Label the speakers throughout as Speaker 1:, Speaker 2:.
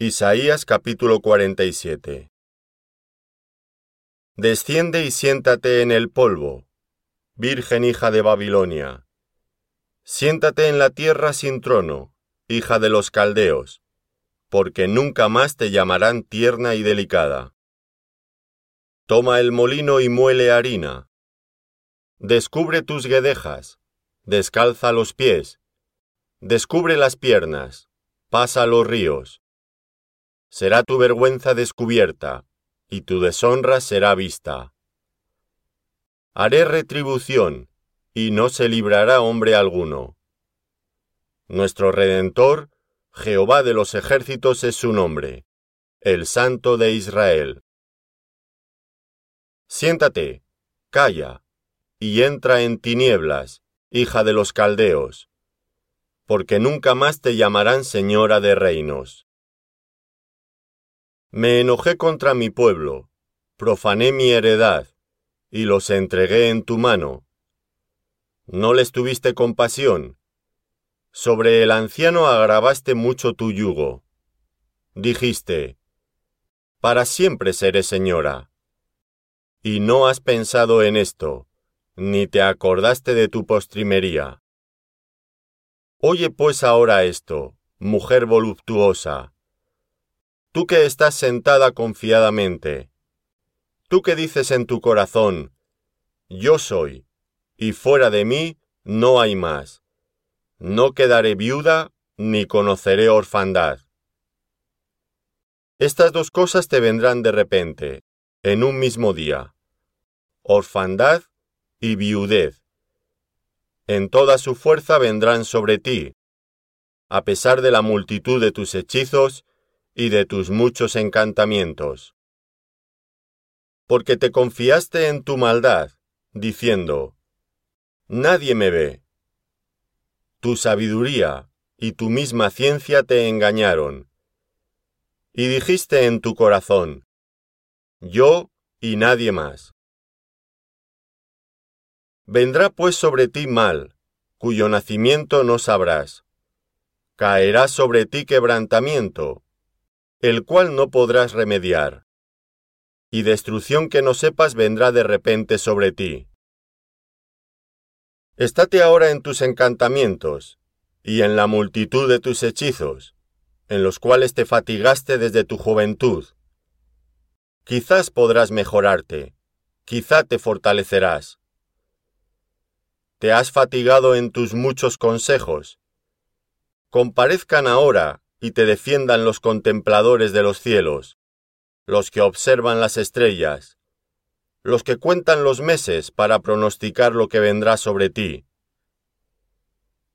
Speaker 1: Isaías capítulo 47 Desciende y siéntate en el polvo, Virgen hija de Babilonia. Siéntate en la tierra sin trono, hija de los caldeos, porque nunca más te llamarán tierna y delicada. Toma el molino y muele harina. Descubre tus guedejas, descalza los pies, descubre las piernas, pasa los ríos será tu vergüenza descubierta, y tu deshonra será vista. Haré retribución, y no se librará hombre alguno. Nuestro Redentor, Jehová de los ejércitos es su nombre, el Santo de Israel. Siéntate, calla, y entra en tinieblas, hija de los caldeos, porque nunca más te llamarán señora de reinos. Me enojé contra mi pueblo, profané mi heredad, y los entregué en tu mano. No les tuviste compasión. Sobre el anciano agravaste mucho tu yugo. Dijiste, Para siempre seré señora. Y no has pensado en esto, ni te acordaste de tu postrimería. Oye pues ahora esto, mujer voluptuosa, tú que estás sentada confiadamente, tú que dices en tu corazón, yo soy, y fuera de mí no hay más, no quedaré viuda ni conoceré orfandad. Estas dos cosas te vendrán de repente, en un mismo día, orfandad y viudez. En toda su fuerza vendrán sobre ti, a pesar de la multitud de tus hechizos y de tus muchos encantamientos. Porque te confiaste en tu maldad, diciendo, Nadie me ve. Tu sabiduría y tu misma ciencia te engañaron. Y dijiste en tu corazón, Yo y nadie más. Vendrá pues sobre ti mal, cuyo nacimiento no sabrás. Caerá sobre ti quebrantamiento, el cual no podrás remediar. Y destrucción que no sepas vendrá de repente sobre ti. Estate ahora en tus encantamientos, y en la multitud de tus hechizos, en los cuales te fatigaste desde tu juventud. Quizás podrás mejorarte, quizá te fortalecerás. Te has fatigado en tus muchos consejos. Comparezcan ahora y te defiendan los contempladores de los cielos, los que observan las estrellas, los que cuentan los meses para pronosticar lo que vendrá sobre ti.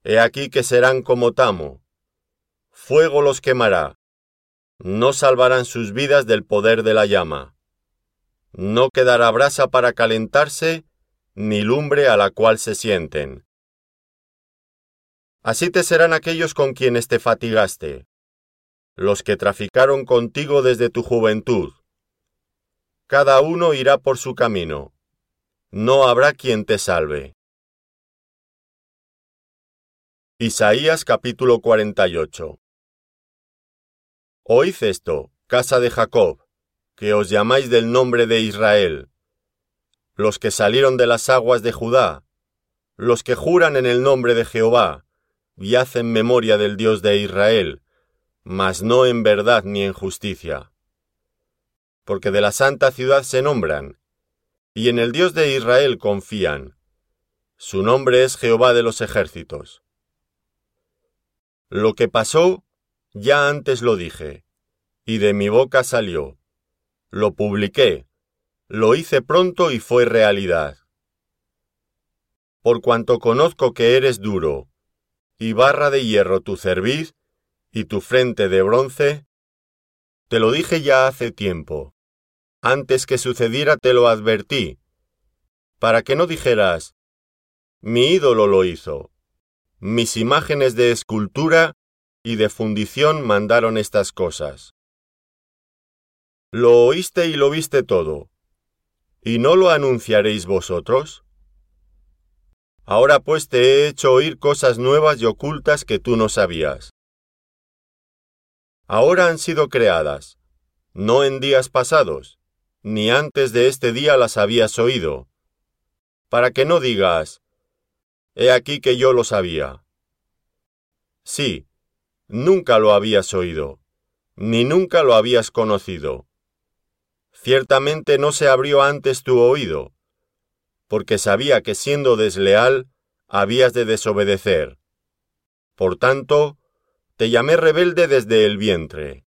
Speaker 1: He aquí que serán como tamo, fuego los quemará, no salvarán sus vidas del poder de la llama, no quedará brasa para calentarse, ni lumbre a la cual se sienten. Así te serán aquellos con quienes te fatigaste, los que traficaron contigo desde tu juventud. Cada uno irá por su camino. No habrá quien te salve. Isaías capítulo 48 Oíd esto, casa de Jacob, que os llamáis del nombre de Israel, los que salieron de las aguas de Judá, los que juran en el nombre de Jehová, y hacen memoria del Dios de Israel, mas no en verdad ni en justicia. Porque de la santa ciudad se nombran, y en el Dios de Israel confían. Su nombre es Jehová de los ejércitos. Lo que pasó, ya antes lo dije, y de mi boca salió. Lo publiqué, lo hice pronto y fue realidad. Por cuanto conozco que eres duro, y barra de hierro tu cerviz, y tu frente de bronce? Te lo dije ya hace tiempo. Antes que sucediera te lo advertí, para que no dijeras, mi ídolo lo hizo, mis imágenes de escultura y de fundición mandaron estas cosas. Lo oíste y lo viste todo, ¿y no lo anunciaréis vosotros? Ahora pues te he hecho oír cosas nuevas y ocultas que tú no sabías. Ahora han sido creadas, no en días pasados, ni antes de este día las habías oído, para que no digas, he aquí que yo lo sabía. Sí, nunca lo habías oído, ni nunca lo habías conocido. Ciertamente no se abrió antes tu oído, porque sabía que siendo desleal habías de desobedecer. Por tanto, te llamé rebelde desde el vientre.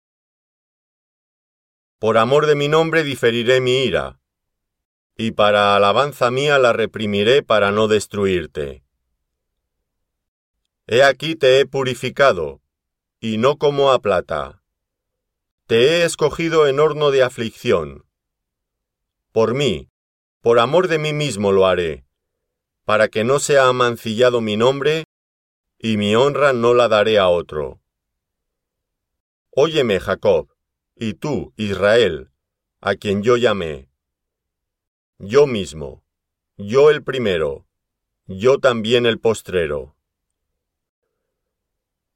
Speaker 1: Por amor de mi nombre diferiré mi ira, y para alabanza mía la reprimiré para no destruirte. He aquí te he purificado, y no como a plata. Te he escogido en horno de aflicción. Por mí, por amor de mí mismo lo haré, para que no sea amancillado mi nombre y mi honra no la daré a otro. Óyeme, Jacob, y tú, Israel, a quien yo llamé. Yo mismo, yo el primero, yo también el postrero.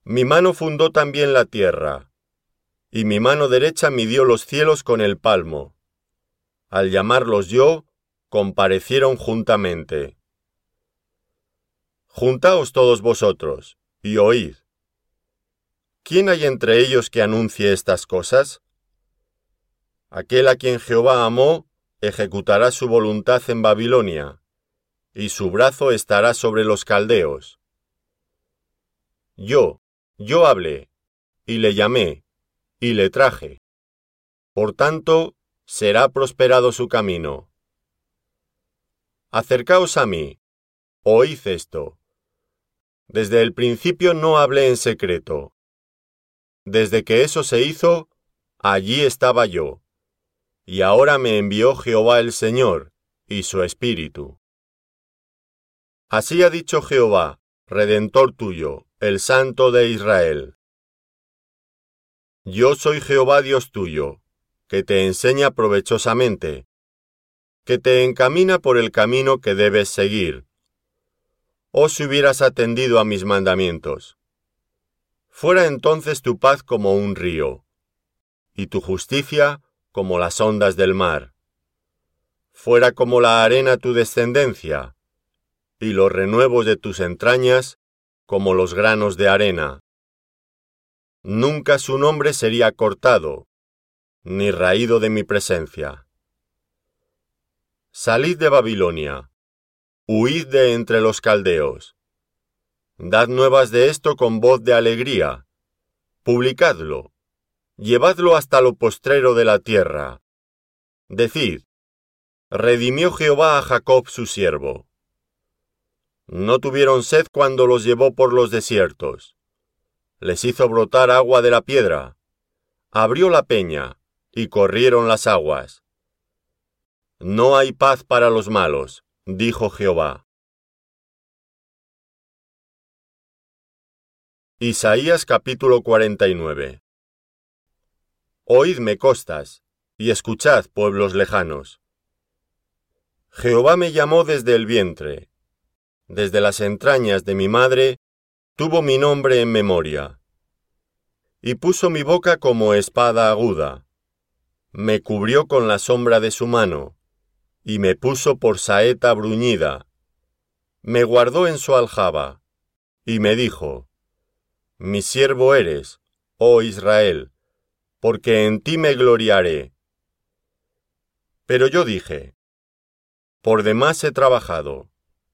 Speaker 1: Mi mano fundó también la tierra, y mi mano derecha midió los cielos con el palmo. Al llamarlos yo, comparecieron juntamente. Juntaos todos vosotros, y oíd. ¿Quién hay entre ellos que anuncie estas cosas? Aquel a quien Jehová amó, ejecutará su voluntad en Babilonia, y su brazo estará sobre los caldeos. Yo, yo hablé, y le llamé, y le traje. Por tanto, será prosperado su camino. Acercaos a mí, oíd esto. Desde el principio no hablé en secreto. Desde que eso se hizo, allí estaba yo. Y ahora me envió Jehová el Señor, y su Espíritu. Así ha dicho Jehová, Redentor tuyo, el Santo de Israel. Yo soy Jehová Dios tuyo, que te enseña provechosamente, que te encamina por el camino que debes seguir oh si hubieras atendido a mis mandamientos. Fuera entonces tu paz como un río, y tu justicia como las ondas del mar. Fuera como la arena tu descendencia, y los renuevos de tus entrañas como los granos de arena. Nunca su nombre sería cortado, ni raído de mi presencia. Salid de Babilonia, Huid de entre los caldeos. Dad nuevas de esto con voz de alegría. Publicadlo. Llevadlo hasta lo postrero de la tierra. Decid, redimió Jehová a Jacob su siervo. No tuvieron sed cuando los llevó por los desiertos. Les hizo brotar agua de la piedra. Abrió la peña, y corrieron las aguas. No hay paz para los malos dijo Jehová. Isaías capítulo 49 Oídme costas, y escuchad pueblos lejanos. Jehová me llamó desde el vientre, desde las entrañas de mi madre, tuvo mi nombre en memoria, y puso mi boca como espada aguda, me cubrió con la sombra de su mano, y me puso por saeta bruñida. Me guardó en su aljaba, y me dijo, Mi siervo eres, oh Israel, porque en ti me gloriaré. Pero yo dije, Por demás he trabajado,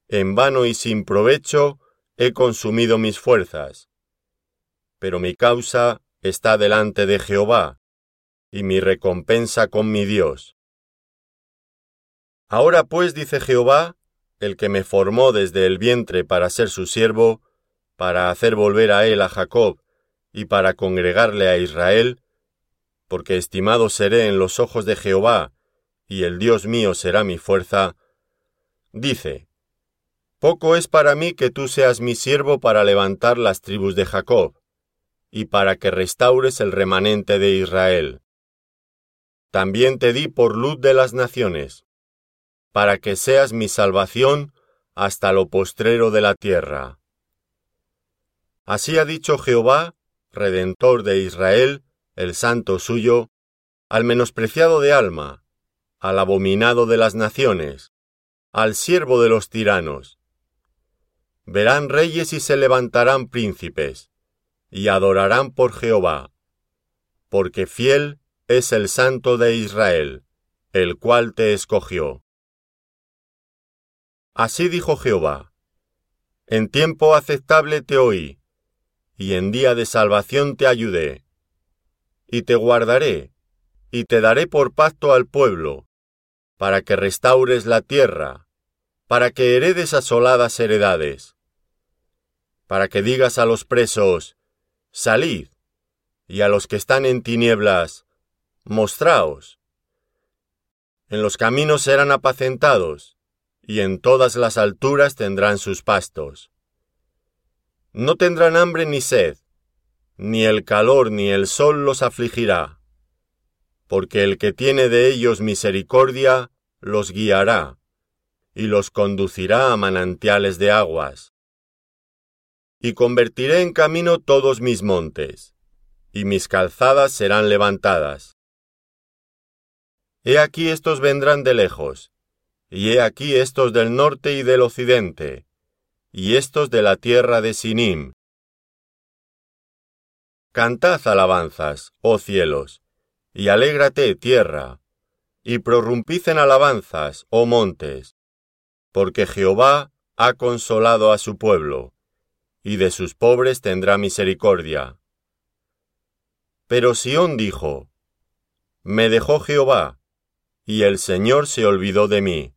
Speaker 1: en vano y sin provecho he consumido mis fuerzas. Pero mi causa está delante de Jehová, y mi recompensa con mi Dios. Ahora pues dice Jehová, el que me formó desde el vientre para ser su siervo, para hacer volver a él a Jacob y para congregarle a Israel, porque estimado seré en los ojos de Jehová, y el Dios mío será mi fuerza, dice, Poco es para mí que tú seas mi siervo para levantar las tribus de Jacob, y para que restaures el remanente de Israel. También te di por luz de las naciones, para que seas mi salvación hasta lo postrero de la tierra. Así ha dicho Jehová, Redentor de Israel, el santo suyo, al menospreciado de alma, al abominado de las naciones, al siervo de los tiranos. Verán reyes y se levantarán príncipes, y adorarán por Jehová, porque fiel es el Santo de Israel, el cual te escogió. Así dijo Jehová, en tiempo aceptable te oí, y en día de salvación te ayudé, y te guardaré, y te daré por pacto al pueblo, para que restaures la tierra, para que heredes asoladas heredades, para que digas a los presos, salid, y a los que están en tinieblas, mostraos. En los caminos serán apacentados, y en todas las alturas tendrán sus pastos. No tendrán hambre ni sed, ni el calor ni el sol los afligirá, porque el que tiene de ellos misericordia los guiará, y los conducirá a manantiales de aguas. Y convertiré en camino todos mis montes, y mis calzadas serán levantadas. He aquí estos vendrán de lejos, y he aquí estos del norte y del occidente, y estos de la tierra de Sinim. Cantad alabanzas, oh cielos, y alégrate, tierra, y prorrumpid en alabanzas, oh montes, porque Jehová ha consolado a su pueblo, y de sus pobres tendrá misericordia. Pero Sión dijo, Me dejó Jehová, y el Señor se olvidó de mí.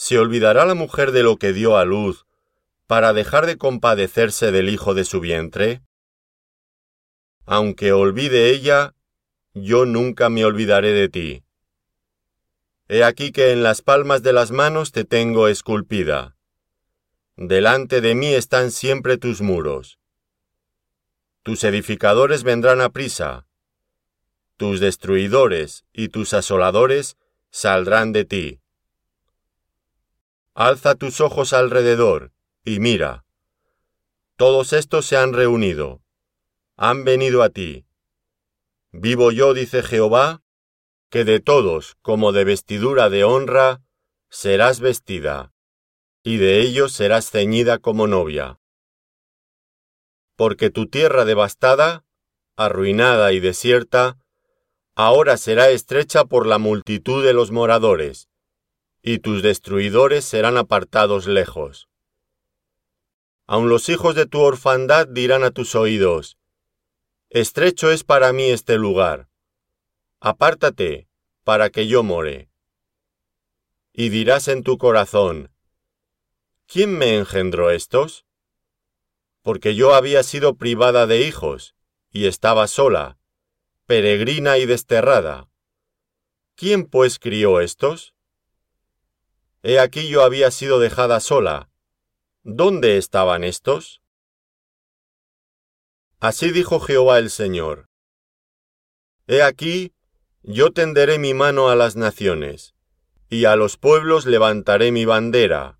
Speaker 1: ¿Se olvidará la mujer de lo que dio a luz para dejar de compadecerse del hijo de su vientre? Aunque olvide ella, yo nunca me olvidaré de ti. He aquí que en las palmas de las manos te tengo esculpida. Delante de mí están siempre tus muros. Tus edificadores vendrán a prisa, tus destruidores y tus asoladores saldrán de ti. Alza tus ojos alrededor y mira. Todos estos se han reunido, han venido a ti. Vivo yo, dice Jehová, que de todos, como de vestidura de honra, serás vestida, y de ellos serás ceñida como novia porque tu tierra devastada, arruinada y desierta, ahora será estrecha por la multitud de los moradores, y tus destruidores serán apartados lejos. Aun los hijos de tu orfandad dirán a tus oídos, Estrecho es para mí este lugar, apártate, para que yo more. Y dirás en tu corazón, ¿quién me engendró estos? porque yo había sido privada de hijos, y estaba sola, peregrina y desterrada. ¿Quién pues crió estos? He aquí yo había sido dejada sola. ¿Dónde estaban estos? Así dijo Jehová el Señor. He aquí, yo tenderé mi mano a las naciones, y a los pueblos levantaré mi bandera,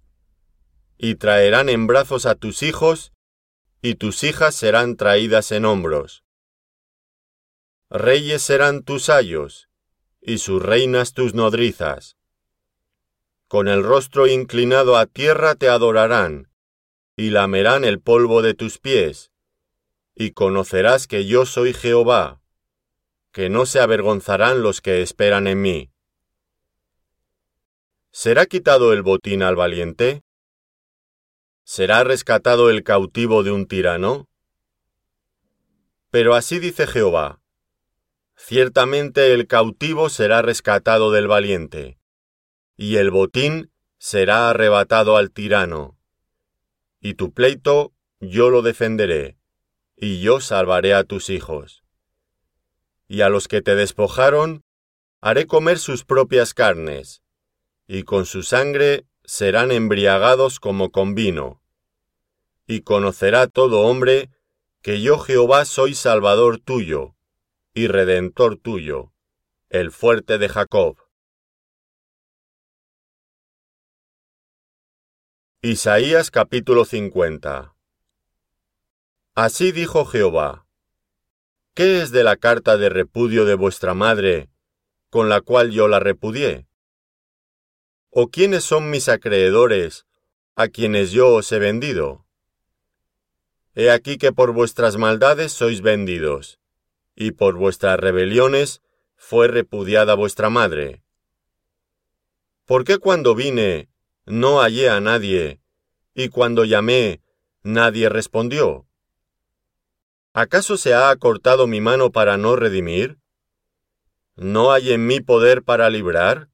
Speaker 1: y traerán en brazos a tus hijos, y tus hijas serán traídas en hombros. Reyes serán tus ayos, y sus reinas tus nodrizas. Con el rostro inclinado a tierra te adorarán, y lamerán el polvo de tus pies, y conocerás que yo soy Jehová, que no se avergonzarán los que esperan en mí. ¿Será quitado el botín al valiente? ¿Será rescatado el cautivo de un tirano? Pero así dice Jehová, ciertamente el cautivo será rescatado del valiente, y el botín será arrebatado al tirano, y tu pleito yo lo defenderé, y yo salvaré a tus hijos. Y a los que te despojaron, haré comer sus propias carnes, y con su sangre serán embriagados como con vino. Y conocerá todo hombre que yo Jehová soy Salvador tuyo y Redentor tuyo, el fuerte de Jacob. Isaías capítulo 50 Así dijo Jehová, ¿Qué es de la carta de repudio de vuestra madre, con la cual yo la repudié? ¿O quiénes son mis acreedores, a quienes yo os he vendido? He aquí que por vuestras maldades sois vendidos, y por vuestras rebeliones fue repudiada vuestra madre. ¿Por qué cuando vine no hallé a nadie, y cuando llamé nadie respondió? ¿Acaso se ha acortado mi mano para no redimir? ¿No hay en mí poder para librar?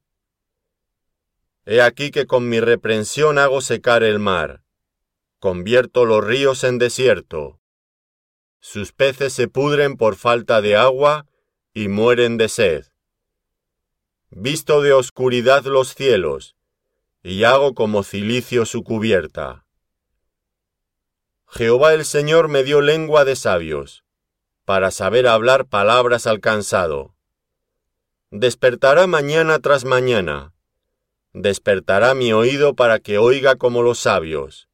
Speaker 1: He aquí que con mi reprensión hago secar el mar, convierto los ríos en desierto. Sus peces se pudren por falta de agua y mueren de sed. Visto de oscuridad los cielos, y hago como cilicio su cubierta. Jehová el Señor me dio lengua de sabios, para saber hablar palabras al cansado. Despertará mañana tras mañana, despertará mi oído para que oiga como los sabios.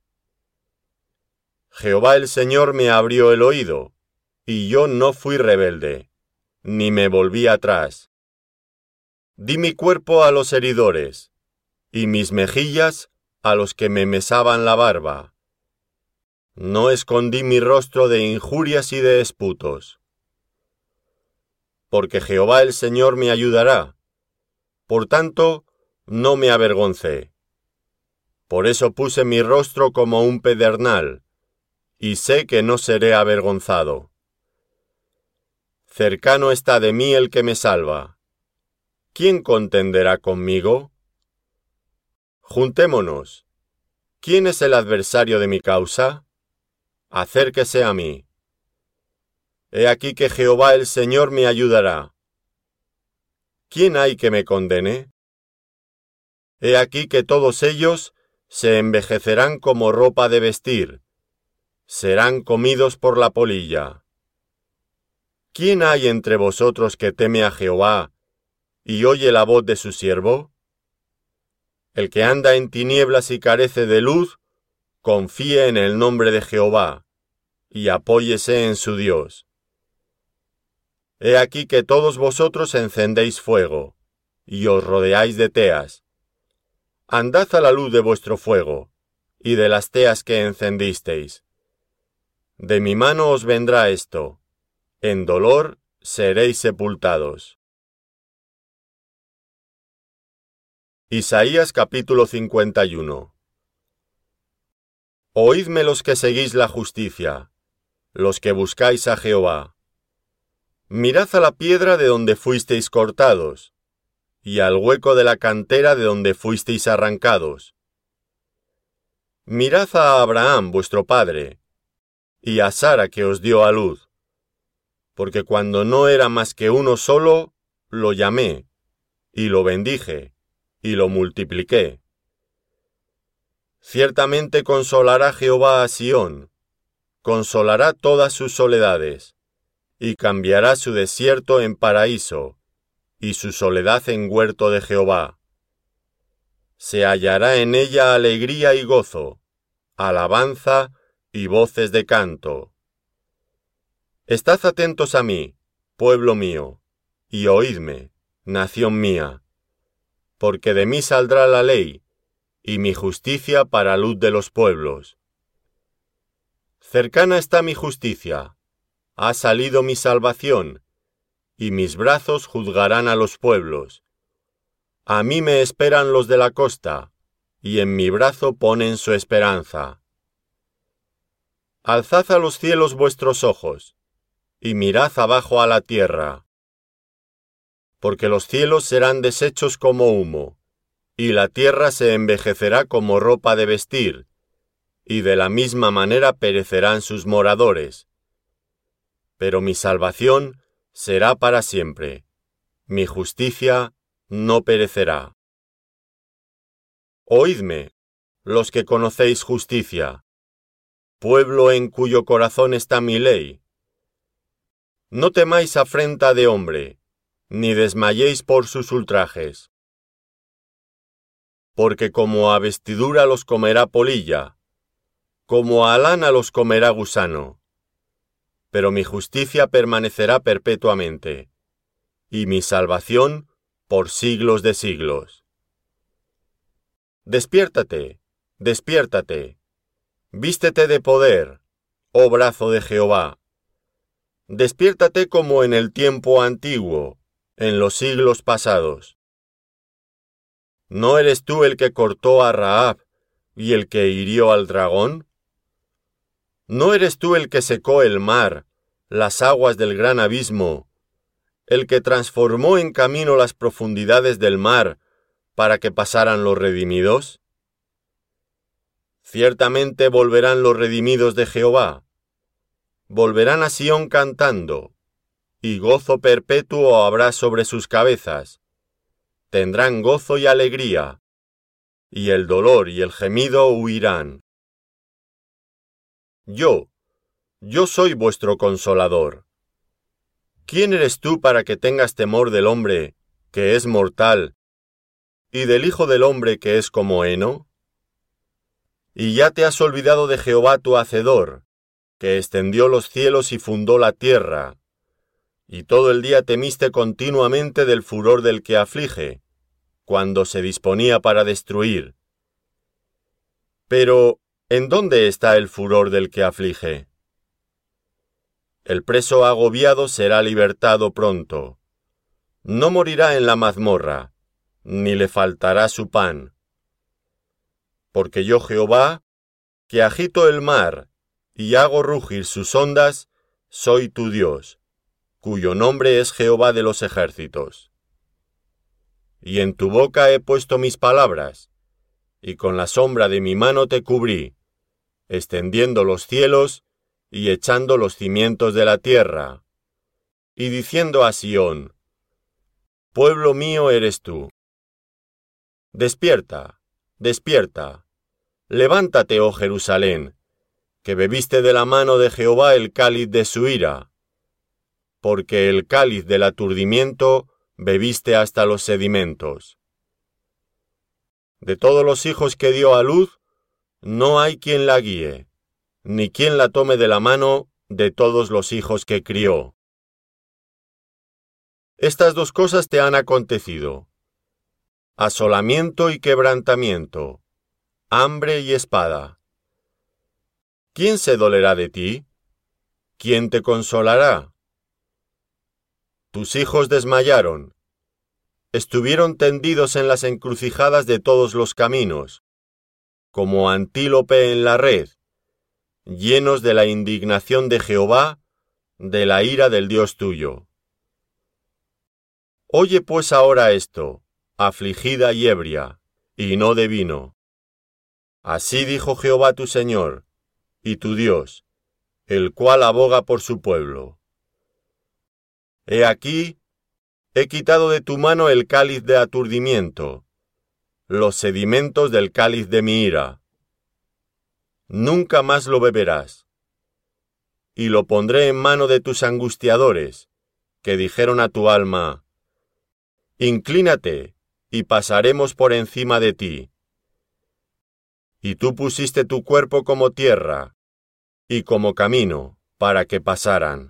Speaker 1: Jehová el Señor me abrió el oído, y yo no fui rebelde, ni me volví atrás. Di mi cuerpo a los heridores, y mis mejillas a los que me mesaban la barba no escondí mi rostro de injurias y de esputos. Porque Jehová el Señor me ayudará. Por tanto, no me avergoncé. Por eso puse mi rostro como un pedernal, y sé que no seré avergonzado. Cercano está de mí el que me salva. ¿Quién contenderá conmigo? Juntémonos. ¿Quién es el adversario de mi causa? acérquese a mí. He aquí que Jehová el Señor me ayudará. ¿Quién hay que me condene? He aquí que todos ellos se envejecerán como ropa de vestir, serán comidos por la polilla. ¿Quién hay entre vosotros que teme a Jehová y oye la voz de su siervo? El que anda en tinieblas y carece de luz, confíe en el nombre de Jehová, y apóyese en su Dios. He aquí que todos vosotros encendéis fuego, y os rodeáis de teas. Andad a la luz de vuestro fuego, y de las teas que encendisteis. De mi mano os vendrá esto, en dolor seréis sepultados. Isaías capítulo 51 Oídme los que seguís la justicia, los que buscáis a Jehová. Mirad a la piedra de donde fuisteis cortados, y al hueco de la cantera de donde fuisteis arrancados. Mirad a Abraham vuestro padre, y a Sara que os dio a luz, porque cuando no era más que uno solo, lo llamé, y lo bendije, y lo multipliqué. Ciertamente consolará Jehová a Sión, consolará todas sus soledades, y cambiará su desierto en paraíso, y su soledad en huerto de Jehová. Se hallará en ella alegría y gozo, alabanza y voces de canto. Estad atentos a mí, pueblo mío, y oídme, nación mía, porque de mí saldrá la ley, y mi justicia para luz de los pueblos. Cercana está mi justicia, ha salido mi salvación, y mis brazos juzgarán a los pueblos. A mí me esperan los de la costa, y en mi brazo ponen su esperanza. Alzad a los cielos vuestros ojos, y mirad abajo a la tierra, porque los cielos serán deshechos como humo, y la tierra se envejecerá como ropa de vestir, y de la misma manera perecerán sus moradores. Pero mi salvación será para siempre, mi justicia no perecerá. Oídme, los que conocéis justicia, pueblo en cuyo corazón está mi ley. No temáis afrenta de hombre, ni desmayéis por sus ultrajes porque como a vestidura los comerá polilla, como a lana los comerá gusano. pero mi justicia permanecerá perpetuamente, y mi salvación por siglos de siglos. Despiértate, despiértate, vístete de poder, oh brazo de Jehová. Despiértate como en el tiempo antiguo, en los siglos pasados. ¿No eres tú el que cortó a Raab y el que hirió al dragón? ¿No eres tú el que secó el mar, las aguas del gran abismo, el que transformó en camino las profundidades del mar para que pasaran los redimidos? Ciertamente volverán los redimidos de Jehová, volverán a Sión cantando, y gozo perpetuo habrá sobre sus cabezas. Tendrán gozo y alegría, y el dolor y el gemido huirán. Yo, yo soy vuestro consolador. ¿Quién eres tú para que tengas temor del hombre, que es mortal, y del Hijo del hombre que es como heno? Y ya te has olvidado de Jehová tu Hacedor, que extendió los cielos y fundó la tierra, y todo el día temiste continuamente del furor del que aflige, cuando se disponía para destruir. Pero, ¿en dónde está el furor del que aflige? El preso agobiado será libertado pronto. No morirá en la mazmorra, ni le faltará su pan. Porque yo Jehová, que agito el mar y hago rugir sus ondas, soy tu Dios cuyo nombre es Jehová de los ejércitos. Y en tu boca he puesto mis palabras, y con la sombra de mi mano te cubrí, extendiendo los cielos y echando los cimientos de la tierra, y diciendo a Sión, Pueblo mío eres tú. Despierta, despierta, levántate, oh Jerusalén, que bebiste de la mano de Jehová el cáliz de su ira porque el cáliz del aturdimiento bebiste hasta los sedimentos. De todos los hijos que dio a luz, no hay quien la guíe, ni quien la tome de la mano de todos los hijos que crió. Estas dos cosas te han acontecido. Asolamiento y quebrantamiento, hambre y espada. ¿Quién se dolerá de ti? ¿Quién te consolará? Tus hijos desmayaron. Estuvieron tendidos en las encrucijadas de todos los caminos, como antílope en la red, llenos de la indignación de Jehová, de la ira del Dios tuyo. Oye pues ahora esto, afligida y ebria, y no de vino. Así dijo Jehová tu Señor, y tu Dios, el cual aboga por su pueblo. He aquí, he quitado de tu mano el cáliz de aturdimiento, los sedimentos del cáliz de mi ira. Nunca más lo beberás. Y lo pondré en mano de tus angustiadores, que dijeron a tu alma, Inclínate, y pasaremos por encima de ti. Y tú pusiste tu cuerpo como tierra, y como camino, para que pasaran.